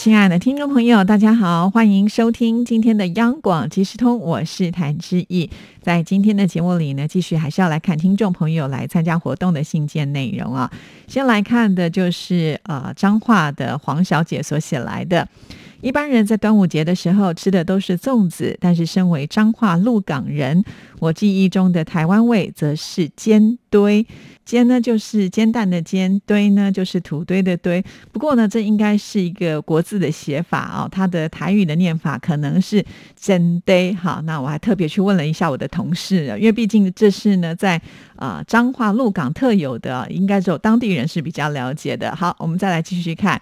亲爱的听众朋友，大家好，欢迎收听今天的央广即时通，我是谭志毅。在今天的节目里呢，继续还是要来看听众朋友来参加活动的信件内容啊。先来看的就是呃彰化的黄小姐所写来的。一般人在端午节的时候吃的都是粽子，但是身为彰化鹿港人，我记忆中的台湾味则是煎堆。煎呢就是煎蛋的煎，堆呢就是土堆的堆。不过呢，这应该是一个国字的写法啊，它的台语的念法可能是煎堆。好，那我还特别去问了一下我的同事，因为毕竟这是呢在啊彰化鹿港特有的，应该只有当地人是比较了解的。好，我们再来继续看。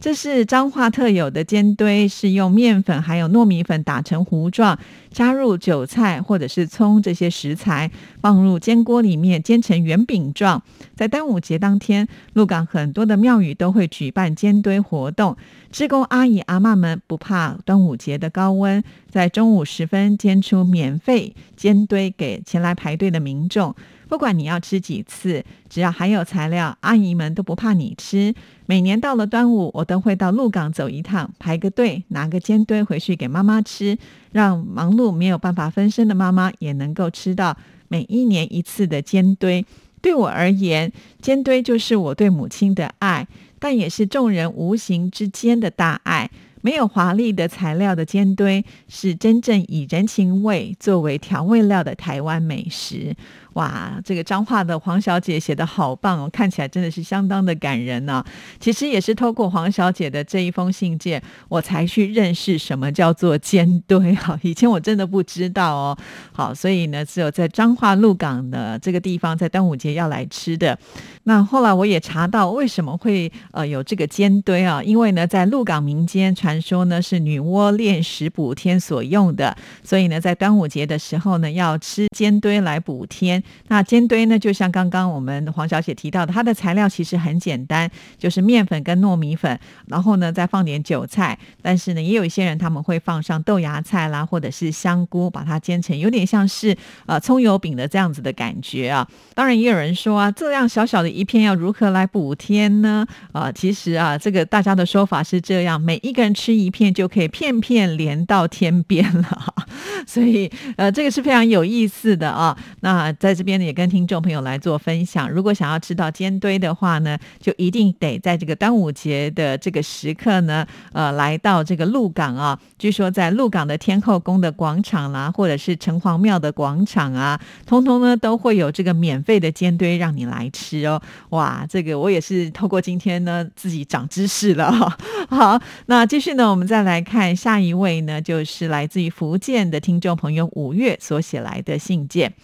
这是彰化特有的煎堆，是用面粉还有糯米粉打成糊状，加入韭菜或者是葱这些食材，放入煎锅里面煎成圆饼状。在端午节当天，鹿港很多的庙宇都会举办煎堆活动，职工阿姨阿妈们不怕端午节的高温，在中午时分煎出免费煎堆给前来排队的民众。不管你要吃几次，只要还有材料，阿姨们都不怕你吃。每年到了端午，我都会到鹿港走一趟，排个队，拿个煎堆回去给妈妈吃，让忙碌没有办法分身的妈妈也能够吃到每一年一次的煎堆。对我而言，煎堆就是我对母亲的爱，但也是众人无形之间的大爱。没有华丽的材料的煎堆，是真正以人情味作为调味料的台湾美食。哇，这个彰化的黄小姐写的好棒哦，看起来真的是相当的感人呢。其实也是透过黄小姐的这一封信件，我才去认识什么叫做煎堆哈。以前我真的不知道哦。好，所以呢，只有在彰化鹿港的这个地方，在端午节要来吃的。那后来我也查到为什么会呃有这个煎堆啊？因为呢，在鹿港民间传说呢是女娲炼石补天所用的，所以呢，在端午节的时候呢，要吃煎堆来补天。那煎堆呢，就像刚刚我们黄小姐提到的，它的材料其实很简单，就是面粉跟糯米粉，然后呢再放点韭菜。但是呢，也有一些人他们会放上豆芽菜啦，或者是香菇，把它煎成有点像是呃葱油饼的这样子的感觉啊。当然，也有人说啊，这样小小的一片要如何来补天呢？啊，其实啊，这个大家的说法是这样：每一个人吃一片就可以片片连到天边了。所以呃，这个是非常有意思的啊。那在在这边呢，也跟听众朋友来做分享。如果想要吃到煎堆的话呢，就一定得在这个端午节的这个时刻呢，呃，来到这个鹿港啊。据说在鹿港的天后宫的广场啦，或者是城隍庙的广场啊，通通呢都会有这个免费的煎堆让你来吃哦。哇，这个我也是透过今天呢自己长知识了哈。好，那继续呢，我们再来看下一位呢，就是来自于福建的听众朋友五月所写来的信件。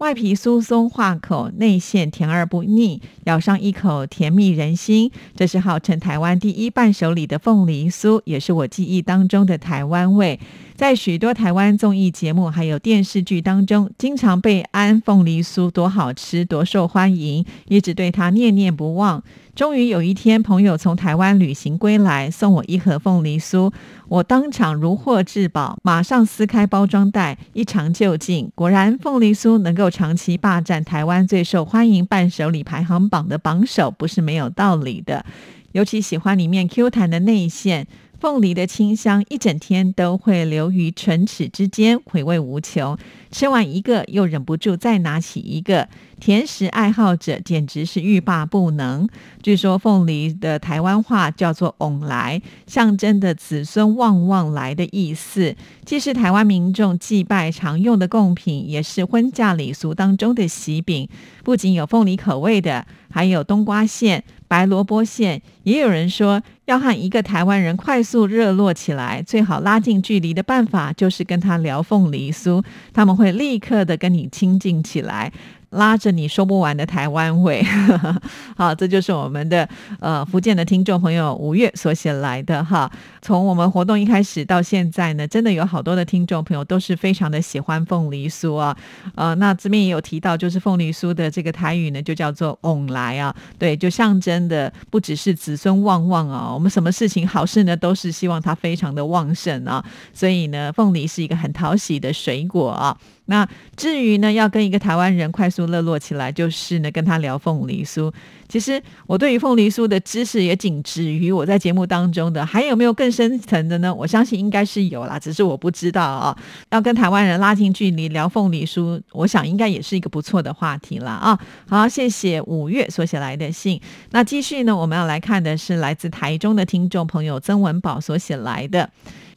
外皮酥松化口，内馅甜而不腻，咬上一口甜蜜人心。这是号称台湾第一伴手礼的凤梨酥，也是我记忆当中的台湾味。在许多台湾综艺节目还有电视剧当中，经常被安凤梨酥多好吃、多受欢迎，一直对它念念不忘。终于有一天，朋友从台湾旅行归来，送我一盒凤梨酥，我当场如获至宝，马上撕开包装袋，一尝究竟。果然，凤梨酥能够长期霸占台湾最受欢迎伴手礼排行榜的榜首，不是没有道理的。尤其喜欢里面 Q 弹的内馅。凤梨的清香一整天都会留于唇齿之间，回味无穷。吃完一个又忍不住再拿起一个，甜食爱好者简直是欲罢不能。据说凤梨的台湾话叫做“翁来”，象征的子孙旺旺来的意思，既是台湾民众祭拜常用的贡品，也是婚嫁礼俗当中的喜饼。不仅有凤梨口味的，还有冬瓜馅。白萝卜馅，也有人说要和一个台湾人快速热络起来，最好拉近距离的办法就是跟他聊凤梨酥，他们会立刻的跟你亲近起来。拉着你说不完的台湾味。好，这就是我们的呃福建的听众朋友五月所写来的哈。从我们活动一开始到现在呢，真的有好多的听众朋友都是非常的喜欢凤梨酥啊。呃，那这边也有提到，就是凤梨酥的这个台语呢，就叫做“翁来”啊，对，就象征的不只是子孙旺旺啊，我们什么事情好事呢，都是希望它非常的旺盛啊。所以呢，凤梨是一个很讨喜的水果啊。那至于呢，要跟一个台湾人快速热络起来，就是呢跟他聊凤梨酥。其实我对于凤梨酥的知识也仅止于我在节目当中的，还有没有更深层的呢？我相信应该是有啦，只是我不知道啊。要跟台湾人拉近距离聊凤梨酥，我想应该也是一个不错的话题了啊。好，谢谢五月所写来的信。那继续呢，我们要来看的是来自台中的听众朋友曾文宝所写来的。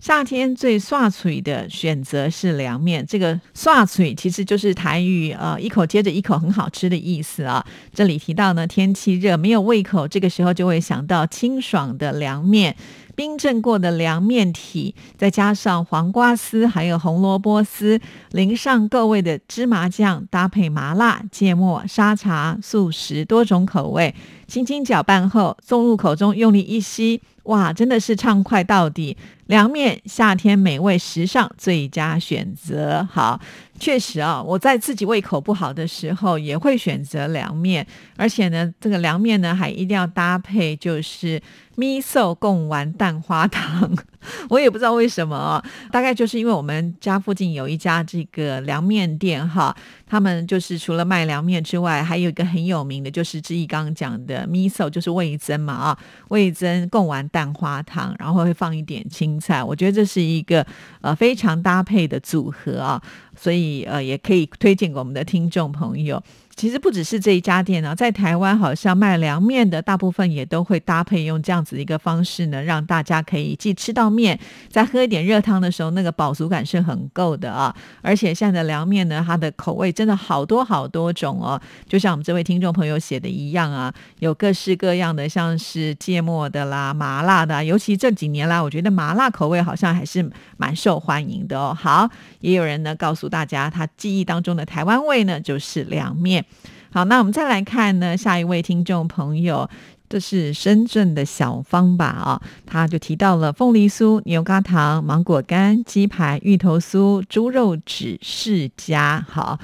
夏天最刷嘴的选择是凉面，这个刷嘴其实就是台语，呃，一口接着一口很好吃的意思啊。这里提到呢，天气热没有胃口，这个时候就会想到清爽的凉面。冰镇过的凉面体，再加上黄瓜丝，还有红萝卜丝，淋上各味的芝麻酱，搭配麻辣、芥末、沙茶、素食多种口味，轻轻搅拌后送入口中，用力一吸，哇，真的是畅快到底！凉面夏天美味时尚最佳选择。好，确实啊，我在自己胃口不好的时候也会选择凉面，而且呢，这个凉面呢还一定要搭配就是。蜜餈共玩蛋花糖。我也不知道为什么，大概就是因为我们家附近有一家这个凉面店哈，他们就是除了卖凉面之外，还有一个很有名的，就是志毅刚刚讲的咪寿，就是味增嘛啊，味增贡丸蛋花汤，然后会放一点青菜，我觉得这是一个呃非常搭配的组合啊，所以呃也可以推荐给我们的听众朋友。其实不只是这一家店呢，在台湾好像卖凉面的大部分也都会搭配用这样子一个方式呢，让大家可以既吃到面，在喝一点热汤的时候，那个饱足感是很够的啊。而且现在的凉面呢，它的口味真的好多好多种哦，就像我们这位听众朋友写的一样啊，有各式各样的，像是芥末的啦、麻辣的，尤其这几年来，我觉得麻辣口味好像还是蛮受欢迎的哦。好，也有人呢告诉大家，他记忆当中的台湾味呢，就是凉面。好，那我们再来看呢，下一位听众朋友，这是深圳的小方吧？啊，他就提到了凤梨酥、牛轧糖、芒果干、鸡排、芋头酥、猪肉纸世家。好。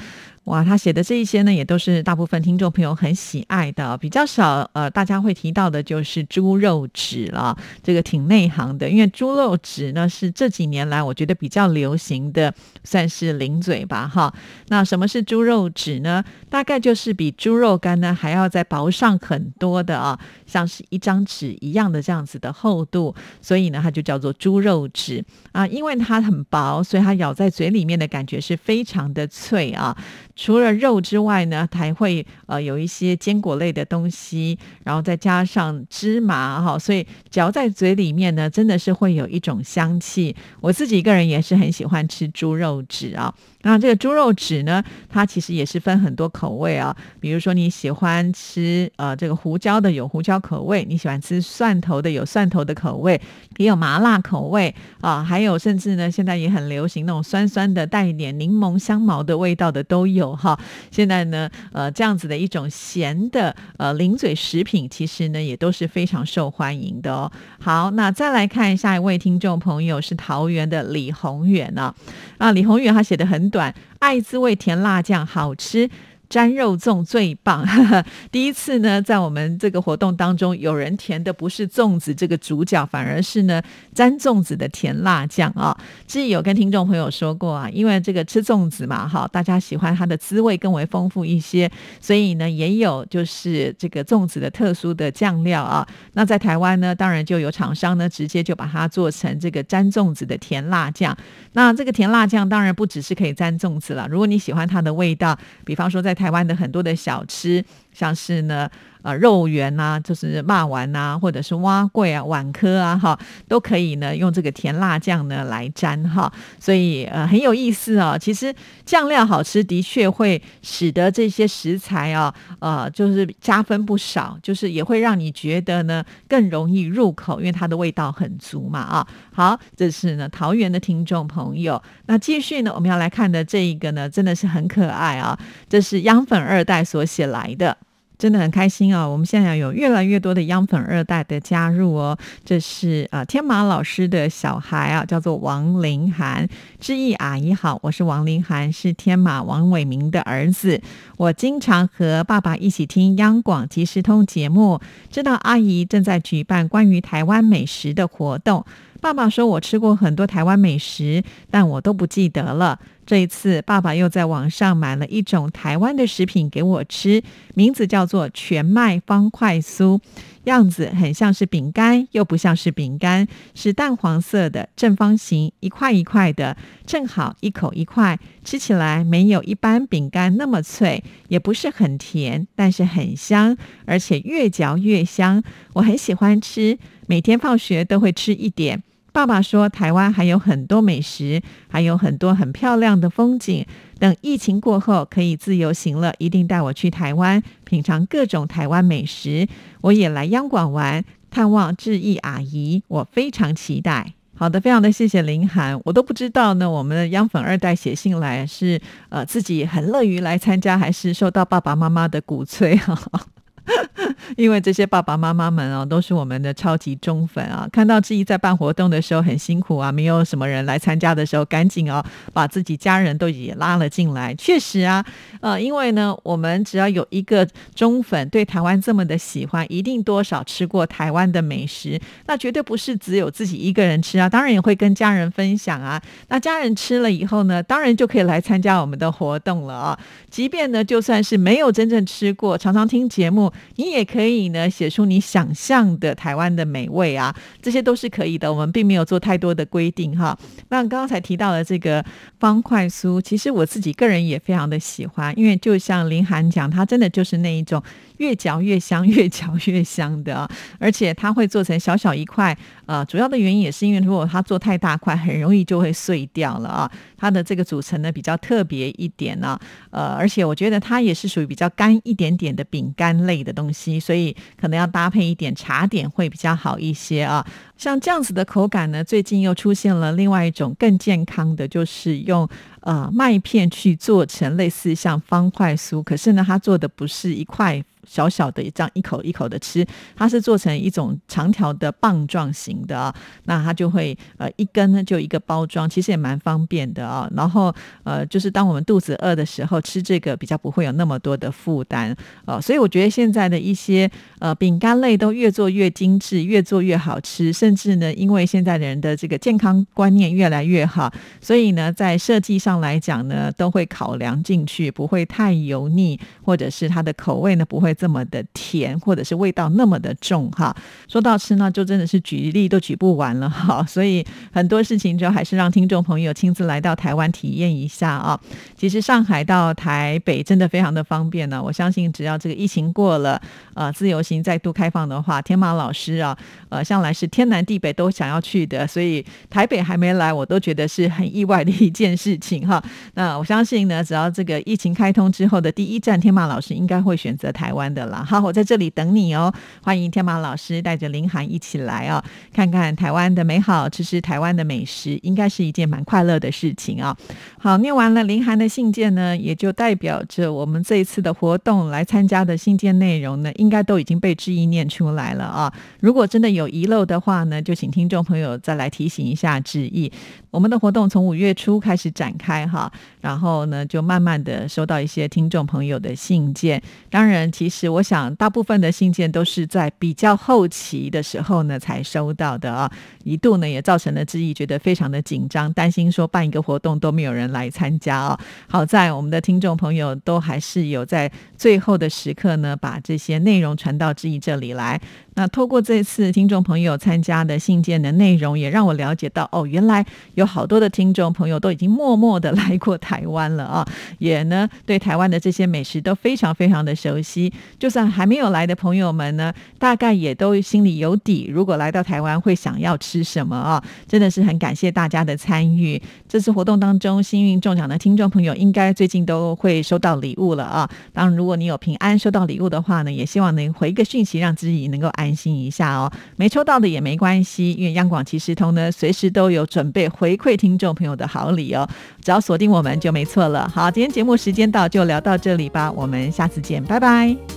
哇，他写的这一些呢，也都是大部分听众朋友很喜爱的，比较少呃，大家会提到的就是猪肉纸了，这个挺内行的，因为猪肉纸呢是这几年来我觉得比较流行的，算是零嘴吧哈。那什么是猪肉纸呢？大概就是比猪肉干呢还要再薄上很多的啊，像是一张纸一样的这样子的厚度，所以呢它就叫做猪肉纸啊，因为它很薄，所以它咬在嘴里面的感觉是非常的脆啊。除了肉之外呢，还会呃有一些坚果类的东西，然后再加上芝麻哈，所以嚼在嘴里面呢，真的是会有一种香气。我自己一个人也是很喜欢吃猪肉纸啊。那这个猪肉纸呢，它其实也是分很多口味啊。比如说你喜欢吃呃这个胡椒的，有胡椒口味；你喜欢吃蒜头的，有蒜头的口味，也有麻辣口味啊。还有甚至呢，现在也很流行那种酸酸的，带一点柠檬香茅的味道的都有哈。现在呢，呃这样子的一种咸的呃零嘴食品，其实呢也都是非常受欢迎的哦。好，那再来看下一位听众朋友是桃园的李宏远呢。啊，李宏远他写的很短，爱滋味甜辣酱好吃。沾肉粽最棒！第一次呢，在我们这个活动当中，有人填的不是粽子这个主角，反而是呢沾粽子的甜辣酱啊。之前有跟听众朋友说过啊，因为这个吃粽子嘛，哈，大家喜欢它的滋味更为丰富一些，所以呢也有就是这个粽子的特殊的酱料啊。那在台湾呢，当然就有厂商呢直接就把它做成这个沾粽子的甜辣酱。那这个甜辣酱当然不只是可以沾粽子了，如果你喜欢它的味道，比方说在台湾的很多的小吃，像是呢，呃肉圆啊，就是骂丸啊，或者是蛙桂啊、碗科啊，哈，都可以呢用这个甜辣酱呢来沾哈。所以呃很有意思啊。其实酱料好吃，的确会使得这些食材啊，呃，就是加分不少，就是也会让你觉得呢更容易入口，因为它的味道很足嘛啊。好，这是呢桃园的听众朋友。那继续呢，我们要来看的这一个呢，真的是很可爱啊，这是央粉二代所写来的。真的很开心哦！我们现在有越来越多的央粉二代的加入哦。这是啊，天马老师的小孩啊，叫做王林涵。志毅阿姨好，我是王林涵，是天马王伟明的儿子。我经常和爸爸一起听央广即时通节目，知道阿姨正在举办关于台湾美食的活动。爸爸说我吃过很多台湾美食，但我都不记得了。这一次，爸爸又在网上买了一种台湾的食品给我吃，名字叫做全麦方块酥，样子很像是饼干，又不像是饼干，是淡黄色的正方形，一块一块的，正好一口一块，吃起来没有一般饼干那么脆，也不是很甜，但是很香，而且越嚼越香，我很喜欢吃，每天放学都会吃一点。爸爸说，台湾还有很多美食，还有很多很漂亮的风景。等疫情过后可以自由行了，一定带我去台湾品尝各种台湾美食。我也来央广玩，探望志毅阿姨，我非常期待。好的，非常的谢谢林涵，我都不知道呢。我们的央粉二代写信来是呃自己很乐于来参加，还是受到爸爸妈妈的鼓吹哈。因为这些爸爸妈妈们啊，都是我们的超级忠粉啊！看到志毅在办活动的时候很辛苦啊，没有什么人来参加的时候，赶紧啊把自己家人都也拉了进来。确实啊，呃，因为呢，我们只要有一个忠粉对台湾这么的喜欢，一定多少吃过台湾的美食，那绝对不是只有自己一个人吃啊，当然也会跟家人分享啊。那家人吃了以后呢，当然就可以来参加我们的活动了啊。即便呢，就算是没有真正吃过，常常听节目。你也可以呢，写出你想象的台湾的美味啊，这些都是可以的。我们并没有做太多的规定哈。那刚才提到的这个方块酥，其实我自己个人也非常的喜欢，因为就像林涵讲，它真的就是那一种。越嚼越香，越嚼越香的啊，而且它会做成小小一块。呃，主要的原因也是因为，如果它做太大块，很容易就会碎掉了啊。它的这个组成呢比较特别一点呢，呃，而且我觉得它也是属于比较干一点点的饼干类的东西，所以可能要搭配一点茶点会比较好一些啊。像这样子的口感呢，最近又出现了另外一种更健康的，就是用呃麦片去做成类似像方块酥，可是呢，它做的不是一块。小小的这样一口一口的吃，它是做成一种长条的棒状型的啊，那它就会呃一根呢就一个包装，其实也蛮方便的啊。然后呃就是当我们肚子饿的时候吃这个比较不会有那么多的负担啊。所以我觉得现在的一些呃饼干类都越做越精致，越做越好吃，甚至呢因为现在的人的这个健康观念越来越好，所以呢在设计上来讲呢都会考量进去，不会太油腻，或者是它的口味呢不会。这么的甜，或者是味道那么的重哈。说到吃呢，就真的是举例都举不完了哈。所以很多事情就还是让听众朋友亲自来到台湾体验一下啊。其实上海到台北真的非常的方便呢。我相信只要这个疫情过了，呃，自由行再度开放的话，天马老师啊，呃，向来是天南地北都想要去的。所以台北还没来，我都觉得是很意外的一件事情哈。那我相信呢，只要这个疫情开通之后的第一站，天马老师应该会选择台湾。的了，好，我在这里等你哦。欢迎天马老师带着林涵一起来啊，看看台湾的美好，吃吃台湾的美食，应该是一件蛮快乐的事情啊。好，念完了林涵的信件呢，也就代表着我们这一次的活动来参加的信件内容呢，应该都已经被志毅念出来了啊。如果真的有遗漏的话呢，就请听众朋友再来提醒一下志毅。我们的活动从五月初开始展开哈，然后呢，就慢慢的收到一些听众朋友的信件。当然，其实我想大部分的信件都是在比较后期的时候呢才收到的啊，一度呢也造成了志毅觉得非常的紧张，担心说办一个活动都没有人来参加啊。好在我们的听众朋友都还是有在最后的时刻呢，把这些内容传到志毅这里来。那透过这次听众朋友参加的信件的内容，也让我了解到哦，原来有好多的听众朋友都已经默默的 来过台湾了啊，也呢对台湾的这些美食都非常非常的熟悉。就算还没有来的朋友们呢，大概也都心里有底，如果来到台湾会想要吃什么啊？真的是很感谢大家的参与。这次活动当中幸运中奖的听众朋友，应该最近都会收到礼物了啊。当然，如果你有平安收到礼物的话呢，也希望能回个讯息，让自己能够安心一下哦。没抽到的也没关系，因为央广其实通呢，随时都有准备回馈听众朋友的好礼哦。只要锁定我们就没错了。好，今天节目时间到，就聊到这里吧，我们下次见，拜拜。